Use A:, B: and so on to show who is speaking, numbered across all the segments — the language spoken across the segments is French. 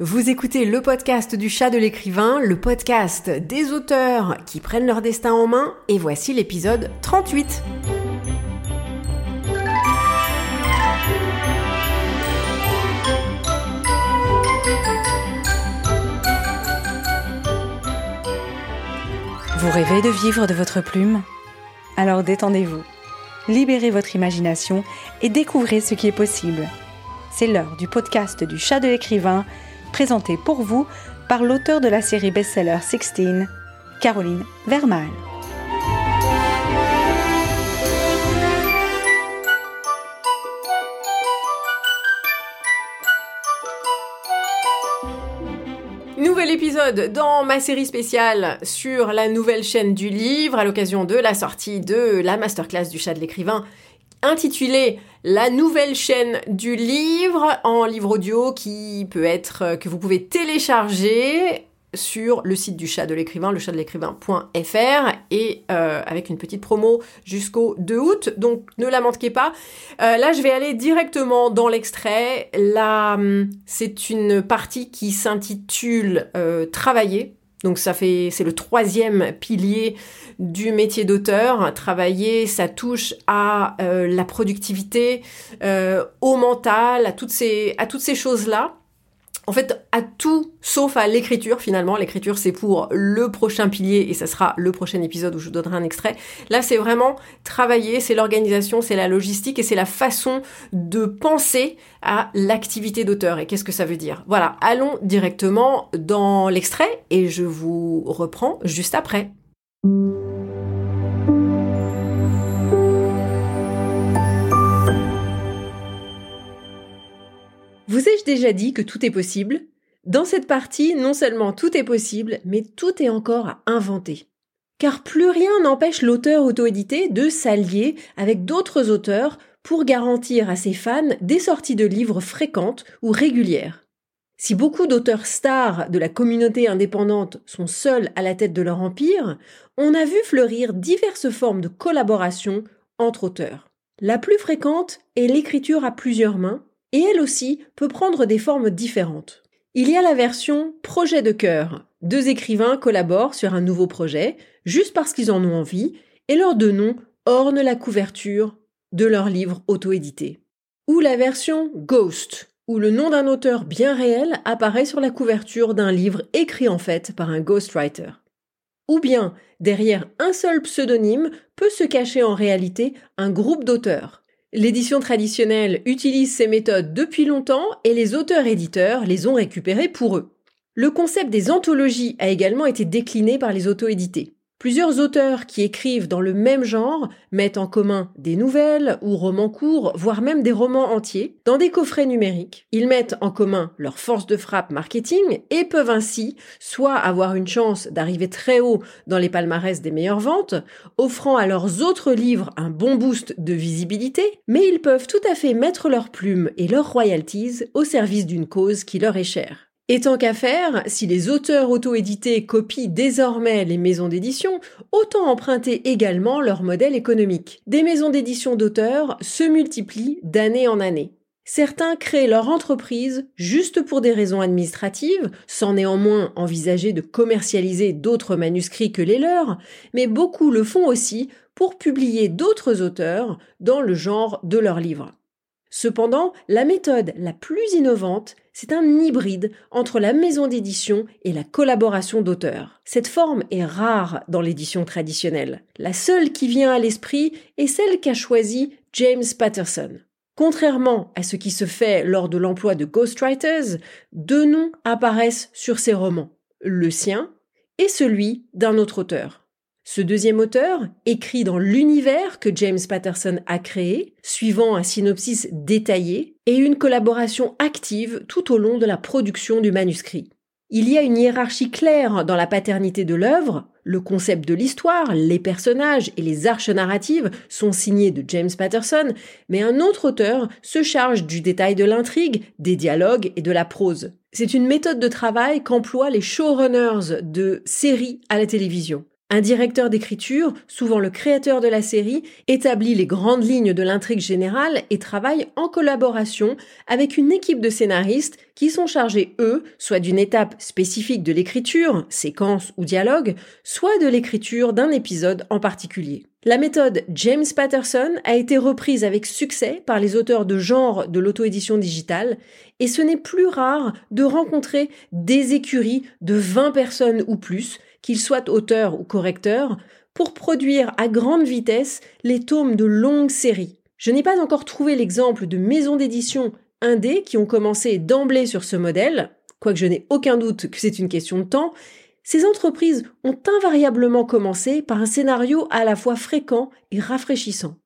A: Vous écoutez le podcast du chat de l'écrivain, le podcast des auteurs qui prennent leur destin en main, et voici l'épisode 38.
B: Vous rêvez de vivre de votre plume? Alors détendez-vous, libérez votre imagination et découvrez ce qui est possible. C'est l'heure du podcast du chat de l'écrivain présenté pour vous par l'auteur de la série best-seller 16, Caroline Vermal.
A: Nouvel épisode dans ma série spéciale sur la nouvelle chaîne du livre à l'occasion de la sortie de la masterclass du chat de l'écrivain intitulé La nouvelle chaîne du livre en livre audio qui peut être euh, que vous pouvez télécharger sur le site du chat de l'écrivain, le chat de l'écrivain.fr et euh, avec une petite promo jusqu'au 2 août. Donc ne la manquez pas. Euh, là, je vais aller directement dans l'extrait. Là, hum, c'est une partie qui s'intitule Travailler donc ça fait, c'est le troisième pilier du métier d'auteur. Travailler, ça touche à euh, la productivité, euh, au mental, à toutes ces, à toutes ces choses-là en fait, à tout sauf à l'écriture finalement. L'écriture, c'est pour le prochain pilier et ça sera le prochain épisode où je vous donnerai un extrait. Là, c'est vraiment travailler, c'est l'organisation, c'est la logistique et c'est la façon de penser à l'activité d'auteur. Et qu'est-ce que ça veut dire? Voilà, allons directement dans l'extrait et je vous reprends juste après. Vous ai-je déjà dit que tout est possible? Dans cette partie, non seulement tout est possible, mais tout est encore à inventer. Car plus rien n'empêche l'auteur auto-édité de s'allier avec d'autres auteurs pour garantir à ses fans des sorties de livres fréquentes ou régulières. Si beaucoup d'auteurs stars de la communauté indépendante sont seuls à la tête de leur empire, on a vu fleurir diverses formes de collaboration entre auteurs. La plus fréquente est l'écriture à plusieurs mains, et elle aussi peut prendre des formes différentes. Il y a la version projet de cœur. Deux écrivains collaborent sur un nouveau projet, juste parce qu'ils en ont envie, et leurs deux noms ornent la couverture de leur livre auto-édité. Ou la version Ghost, où le nom d'un auteur bien réel apparaît sur la couverture d'un livre écrit en fait par un ghostwriter. Ou bien, derrière un seul pseudonyme peut se cacher en réalité un groupe d'auteurs. L'édition traditionnelle utilise ces méthodes depuis longtemps et les auteurs-éditeurs les ont récupérées pour eux. Le concept des anthologies a également été décliné par les auto-édités. Plusieurs auteurs qui écrivent dans le même genre mettent en commun des nouvelles ou romans courts, voire même des romans entiers, dans des coffrets numériques. Ils mettent en commun leur force de frappe marketing et peuvent ainsi soit avoir une chance d'arriver très haut dans les palmarès des meilleures ventes, offrant à leurs autres livres un bon boost de visibilité, mais ils peuvent tout à fait mettre leurs plumes et leurs royalties au service d'une cause qui leur est chère. Et tant qu'à faire, si les auteurs auto-édités copient désormais les maisons d'édition, autant emprunter également leur modèle économique. Des maisons d'édition d'auteurs se multiplient d'année en année. Certains créent leur entreprise juste pour des raisons administratives, sans néanmoins envisager de commercialiser d'autres manuscrits que les leurs, mais beaucoup le font aussi pour publier d'autres auteurs dans le genre de leurs livres. Cependant, la méthode la plus innovante, c'est un hybride entre la maison d'édition et la collaboration d'auteurs. Cette forme est rare dans l'édition traditionnelle. La seule qui vient à l'esprit est celle qu'a choisie James Patterson. Contrairement à ce qui se fait lors de l'emploi de ghostwriters, deux noms apparaissent sur ses romans, le sien et celui d'un autre auteur. Ce deuxième auteur écrit dans l'univers que James Patterson a créé, suivant un synopsis détaillé et une collaboration active tout au long de la production du manuscrit. Il y a une hiérarchie claire dans la paternité de l'œuvre, le concept de l'histoire, les personnages et les arches narratives sont signés de James Patterson, mais un autre auteur se charge du détail de l'intrigue, des dialogues et de la prose. C'est une méthode de travail qu'emploient les showrunners de séries à la télévision. Un directeur d'écriture, souvent le créateur de la série, établit les grandes lignes de l'intrigue générale et travaille en collaboration avec une équipe de scénaristes qui sont chargés, eux, soit d'une étape spécifique de l'écriture, séquence ou dialogue, soit de l'écriture d'un épisode en particulier. La méthode James Patterson a été reprise avec succès par les auteurs de genre de l'auto-édition digitale et ce n'est plus rare de rencontrer des écuries de 20 personnes ou plus, qu'ils soient auteurs ou correcteurs, pour produire à grande vitesse les tomes de longues séries. Je n'ai pas encore trouvé l'exemple de maisons d'édition indées qui ont commencé d'emblée sur ce modèle, quoique je n'ai aucun doute que c'est une question de temps, ces entreprises ont invariablement commencé par un scénario à la fois fréquent et rafraîchissant.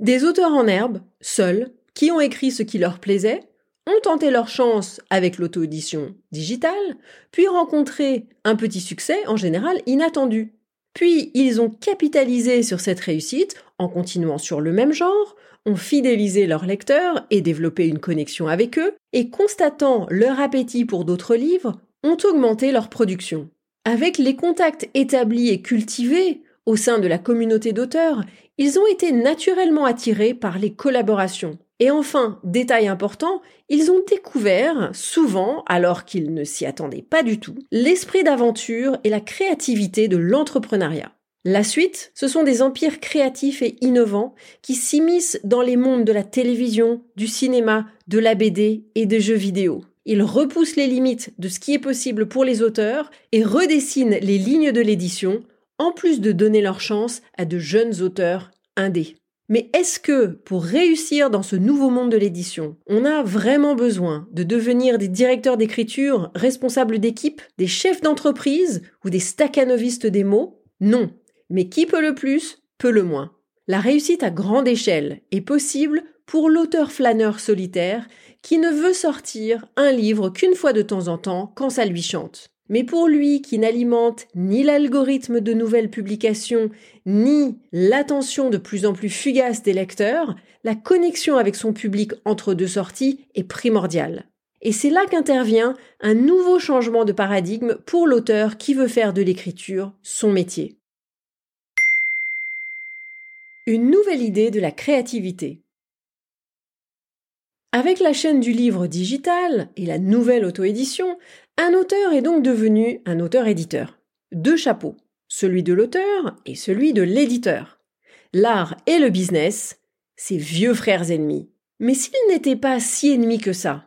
A: Des auteurs en herbe, seuls, qui ont écrit ce qui leur plaisait, ont tenté leur chance avec l'auto-édition digitale, puis rencontré un petit succès, en général inattendu. Puis ils ont capitalisé sur cette réussite en continuant sur le même genre, ont fidélisé leurs lecteurs et développé une connexion avec eux, et constatant leur appétit pour d'autres livres, ont augmenté leur production. Avec les contacts établis et cultivés au sein de la communauté d'auteurs, ils ont été naturellement attirés par les collaborations. Et enfin, détail important, ils ont découvert, souvent alors qu'ils ne s'y attendaient pas du tout, l'esprit d'aventure et la créativité de l'entrepreneuriat. La suite, ce sont des empires créatifs et innovants qui s'immiscent dans les mondes de la télévision, du cinéma, de la BD et des jeux vidéo. Ils repoussent les limites de ce qui est possible pour les auteurs et redessinent les lignes de l'édition, en plus de donner leur chance à de jeunes auteurs indés. Mais est-ce que, pour réussir dans ce nouveau monde de l'édition, on a vraiment besoin de devenir des directeurs d'écriture, responsables d'équipe, des chefs d'entreprise ou des staccanovistes des mots? Non. Mais qui peut le plus, peut le moins. La réussite à grande échelle est possible pour l'auteur flâneur solitaire qui ne veut sortir un livre qu'une fois de temps en temps quand ça lui chante. Mais pour lui qui n'alimente ni l'algorithme de nouvelles publications, ni l'attention de plus en plus fugace des lecteurs, la connexion avec son public entre deux sorties est primordiale. Et c'est là qu'intervient un nouveau changement de paradigme pour l'auteur qui veut faire de l'écriture son métier. Une nouvelle idée de la créativité. Avec la chaîne du livre digital et la nouvelle auto-édition, un auteur est donc devenu un auteur-éditeur. Deux chapeaux, celui de l'auteur et celui de l'éditeur. L'art et le business, c'est vieux frères ennemis. Mais s'ils n'étaient pas si ennemis que ça,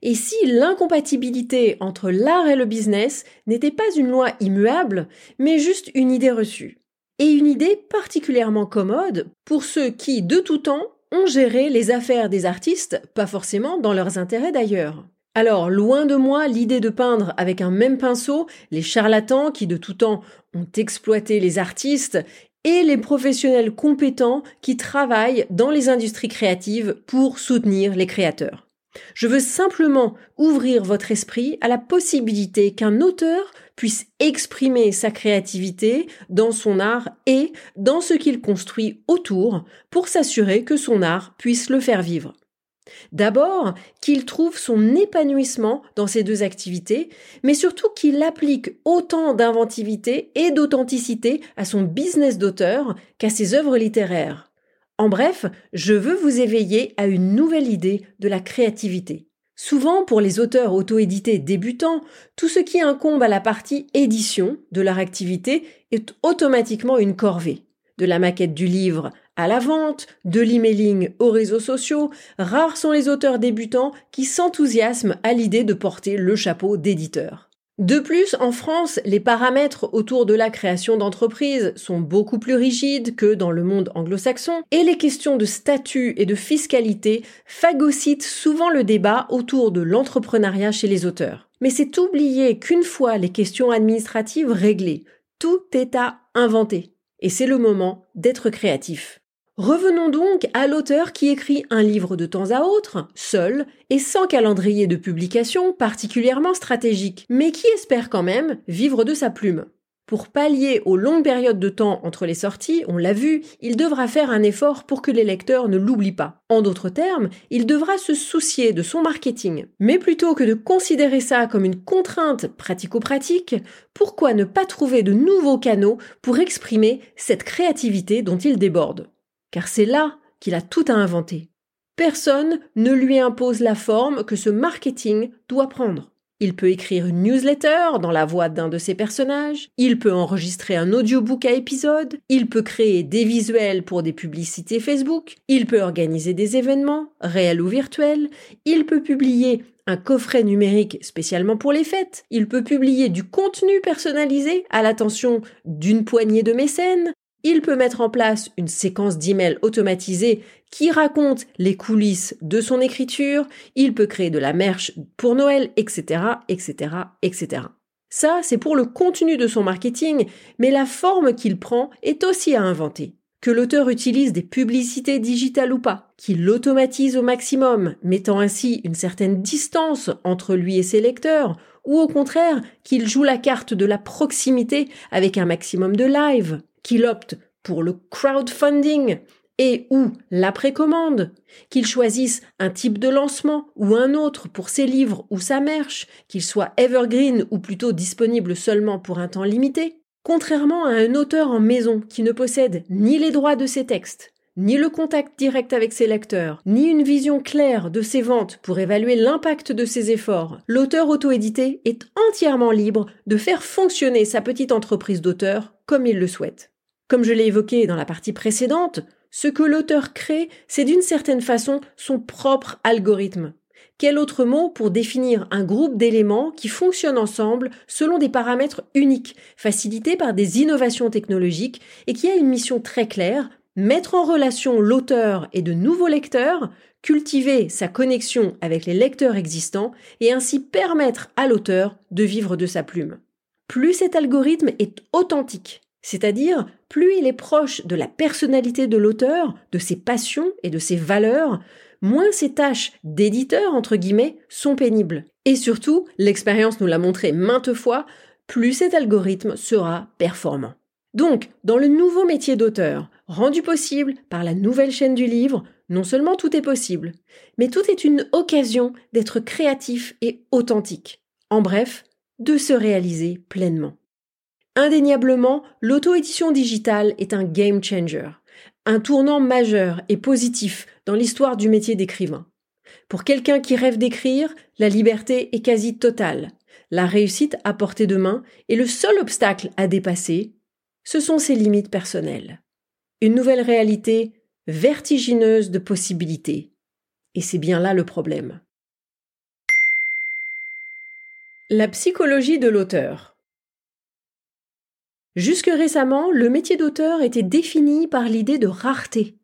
A: et si l'incompatibilité entre l'art et le business n'était pas une loi immuable, mais juste une idée reçue, et une idée particulièrement commode pour ceux qui, de tout temps, ont géré les affaires des artistes, pas forcément dans leurs intérêts d'ailleurs. Alors, loin de moi l'idée de peindre avec un même pinceau les charlatans qui de tout temps ont exploité les artistes et les professionnels compétents qui travaillent dans les industries créatives pour soutenir les créateurs. Je veux simplement ouvrir votre esprit à la possibilité qu'un auteur puisse exprimer sa créativité dans son art et dans ce qu'il construit autour pour s'assurer que son art puisse le faire vivre. D'abord, qu'il trouve son épanouissement dans ces deux activités, mais surtout qu'il applique autant d'inventivité et d'authenticité à son business d'auteur qu'à ses œuvres littéraires. En bref, je veux vous éveiller à une nouvelle idée de la créativité. Souvent, pour les auteurs auto-édités débutants, tout ce qui incombe à la partie édition de leur activité est automatiquement une corvée. De la maquette du livre à la vente, de l'emailing aux réseaux sociaux, rares sont les auteurs débutants qui s'enthousiasment à l'idée de porter le chapeau d'éditeur. De plus, en France, les paramètres autour de la création d'entreprises sont beaucoup plus rigides que dans le monde anglo-saxon, et les questions de statut et de fiscalité phagocytent souvent le débat autour de l'entrepreneuriat chez les auteurs. Mais c'est oublier qu'une fois les questions administratives réglées, tout est à inventer. Et c'est le moment d'être créatif. Revenons donc à l'auteur qui écrit un livre de temps à autre, seul, et sans calendrier de publication particulièrement stratégique, mais qui espère quand même vivre de sa plume. Pour pallier aux longues périodes de temps entre les sorties, on l'a vu, il devra faire un effort pour que les lecteurs ne l'oublient pas. En d'autres termes, il devra se soucier de son marketing. Mais plutôt que de considérer ça comme une contrainte pratico-pratique, pourquoi ne pas trouver de nouveaux canaux pour exprimer cette créativité dont il déborde? Car c'est là qu'il a tout à inventer. Personne ne lui impose la forme que ce marketing doit prendre. Il peut écrire une newsletter dans la voix d'un de ses personnages, il peut enregistrer un audiobook à épisode, il peut créer des visuels pour des publicités Facebook, il peut organiser des événements, réels ou virtuels, il peut publier un coffret numérique spécialement pour les fêtes, il peut publier du contenu personnalisé à l'attention d'une poignée de mécènes, il peut mettre en place une séquence d'emails automatisée qui raconte les coulisses de son écriture, il peut créer de la merch pour Noël, etc., etc., etc. Ça, c'est pour le contenu de son marketing, mais la forme qu'il prend est aussi à inventer. Que l'auteur utilise des publicités digitales ou pas, qu'il l'automatise au maximum, mettant ainsi une certaine distance entre lui et ses lecteurs, ou au contraire qu'il joue la carte de la proximité avec un maximum de live, qu'il opte pour le crowdfunding et ou la précommande, qu'il choisisse un type de lancement ou un autre pour ses livres ou sa merch, qu'il soit evergreen ou plutôt disponible seulement pour un temps limité, contrairement à un auteur en maison qui ne possède ni les droits de ses textes, ni le contact direct avec ses lecteurs, ni une vision claire de ses ventes pour évaluer l'impact de ses efforts, l'auteur auto-édité est entièrement libre de faire fonctionner sa petite entreprise d'auteur comme il le souhaite. Comme je l'ai évoqué dans la partie précédente, ce que l'auteur crée, c'est d'une certaine façon son propre algorithme. Quel autre mot pour définir un groupe d'éléments qui fonctionnent ensemble selon des paramètres uniques, facilités par des innovations technologiques et qui a une mission très claire, mettre en relation l'auteur et de nouveaux lecteurs, cultiver sa connexion avec les lecteurs existants et ainsi permettre à l'auteur de vivre de sa plume. Plus cet algorithme est authentique, c'est-à-dire, plus il est proche de la personnalité de l'auteur, de ses passions et de ses valeurs, moins ses tâches d'éditeur, entre guillemets, sont pénibles. Et surtout, l'expérience nous l'a montré maintes fois, plus cet algorithme sera performant. Donc, dans le nouveau métier d'auteur, rendu possible par la nouvelle chaîne du livre, non seulement tout est possible, mais tout est une occasion d'être créatif et authentique. En bref, de se réaliser pleinement. Indéniablement, l'auto-édition digitale est un game changer, un tournant majeur et positif dans l'histoire du métier d'écrivain. Pour quelqu'un qui rêve d'écrire, la liberté est quasi totale. La réussite à portée de main et le seul obstacle à dépasser, ce sont ses limites personnelles. Une nouvelle réalité vertigineuse de possibilités. Et c'est bien là le problème. La psychologie de l'auteur. Jusque récemment, le métier d'auteur était défini par l'idée de rareté,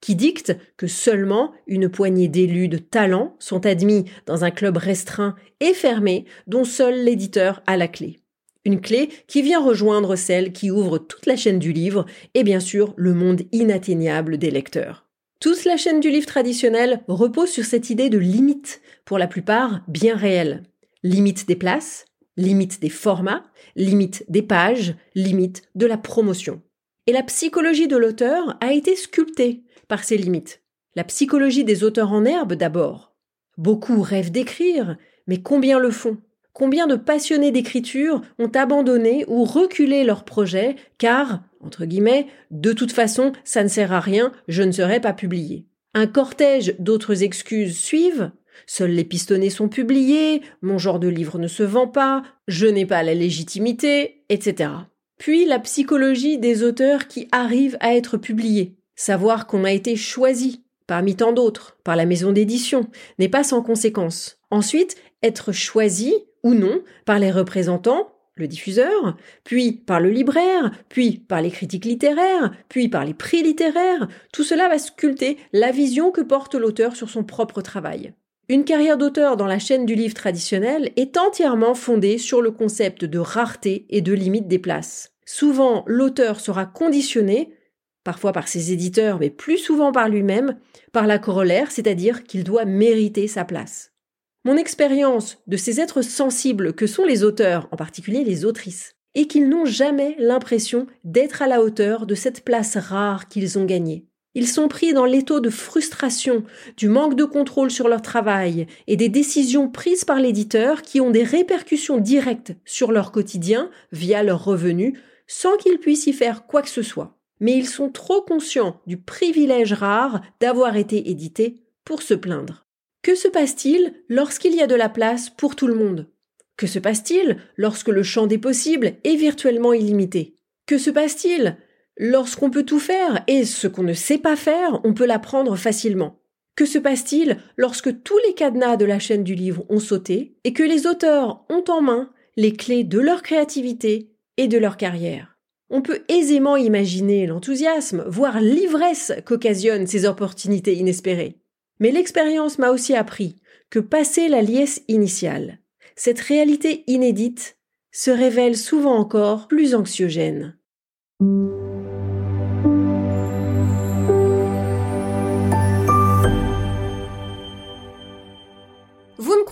A: qui dicte que seulement une poignée d'élus de talent sont admis dans un club restreint et fermé dont seul l'éditeur a la clé. Une clé qui vient rejoindre celle qui ouvre toute la chaîne du livre et bien sûr le monde inatteignable des lecteurs. Toute la chaîne du livre traditionnelle repose sur cette idée de limite, pour la plupart bien réelle. Limite des places, limite des formats, limite des pages, limite de la promotion. Et la psychologie de l'auteur a été sculptée par ces limites. La psychologie des auteurs en herbe d'abord. Beaucoup rêvent d'écrire, mais combien le font? Combien de passionnés d'écriture ont abandonné ou reculé leur projet car, entre guillemets, de toute façon, ça ne sert à rien, je ne serai pas publié? Un cortège d'autres excuses suivent, Seuls les pistonnés sont publiés, mon genre de livre ne se vend pas, je n'ai pas la légitimité, etc. Puis la psychologie des auteurs qui arrivent à être publiés. Savoir qu'on a été choisi, parmi tant d'autres, par la maison d'édition, n'est pas sans conséquence. Ensuite, être choisi, ou non, par les représentants, le diffuseur, puis par le libraire, puis par les critiques littéraires, puis par les prix littéraires, tout cela va sculpter la vision que porte l'auteur sur son propre travail. Une carrière d'auteur dans la chaîne du livre traditionnel est entièrement fondée sur le concept de rareté et de limite des places. Souvent, l'auteur sera conditionné, parfois par ses éditeurs, mais plus souvent par lui-même, par la corollaire, c'est-à-dire qu'il doit mériter sa place. Mon expérience de ces êtres sensibles que sont les auteurs, en particulier les autrices, est qu'ils n'ont jamais l'impression d'être à la hauteur de cette place rare qu'ils ont gagnée. Ils sont pris dans l'étau de frustration, du manque de contrôle sur leur travail et des décisions prises par l'éditeur qui ont des répercussions directes sur leur quotidien via leurs revenus sans qu'ils puissent y faire quoi que ce soit. Mais ils sont trop conscients du privilège rare d'avoir été édités pour se plaindre. Que se passe-t-il lorsqu'il y a de la place pour tout le monde? Que se passe-t-il lorsque le champ des possibles est virtuellement illimité? Que se passe-t-il lorsqu'on peut tout faire et ce qu'on ne sait pas faire, on peut l'apprendre facilement que se passe-t-il lorsque tous les cadenas de la chaîne du livre ont sauté et que les auteurs ont en main les clés de leur créativité et de leur carrière? On peut aisément imaginer l'enthousiasme, voire l'ivresse qu'occasionnent ces opportunités inespérées. Mais l'expérience m'a aussi appris que passer la liesse initiale, cette réalité inédite se révèle souvent encore plus anxiogène.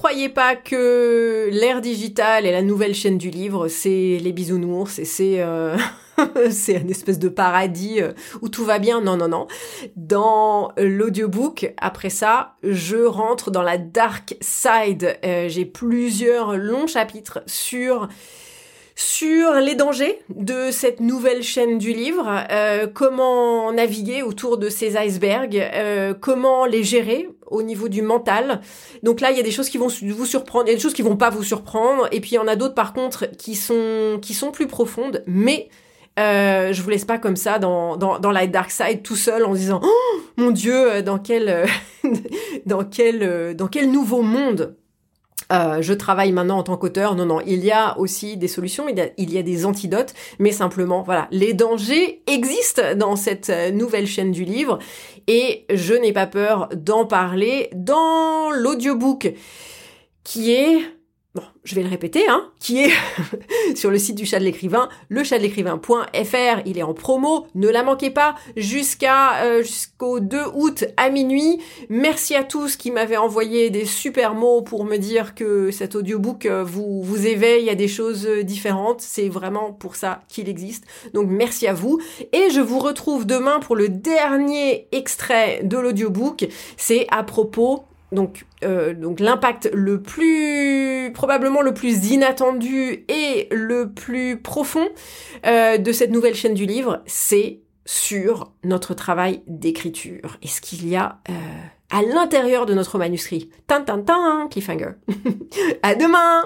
A: Croyez pas que l'ère digitale et la nouvelle chaîne du livre, c'est les bisounours et c'est euh, c'est un espèce de paradis euh, où tout va bien Non, non, non. Dans l'audiobook, après ça, je rentre dans la dark side. Euh, j'ai plusieurs longs chapitres sur sur les dangers de cette nouvelle chaîne du livre, euh, comment naviguer autour de ces icebergs, euh, comment les gérer au niveau du mental. Donc là, il y a des choses qui vont vous surprendre, il y a des choses qui vont pas vous surprendre, et puis il y en a d'autres par contre qui sont qui sont plus profondes, mais euh, je vous laisse pas comme ça dans, dans, la dark side tout seul en disant oh, mon dieu dans quel dans quel dans quel nouveau monde euh, je travaille maintenant en tant qu'auteur. Non, non, il y a aussi des solutions, il y a, il y a, des antidotes, mais simplement, voilà, les dangers existent dans cette euh, nouvelle chaîne du livre et je n'ai pas peur d'en parler dans l'audiobook qui est bon, je vais le répéter, hein, qui est sur le site du chat de l'écrivain, le chat de l'écrivain.fr, il est en promo, ne la manquez pas, jusqu'à euh, jusqu'au 2 août à minuit. Merci à tous qui m'avaient envoyé des super mots pour me dire que cet audiobook euh, vous vous éveille à des choses différentes, c'est vraiment pour ça qu'il existe. Donc merci à vous et je vous retrouve demain pour le dernier extrait de l'audiobook, c'est à propos donc, euh, donc l'impact le plus probablement le plus inattendu et le plus profond euh, de cette nouvelle chaîne du livre, c'est sur notre travail d'écriture et ce qu'il y a euh, à l'intérieur de notre manuscrit. Tin tin tin, cliffhanger. à demain.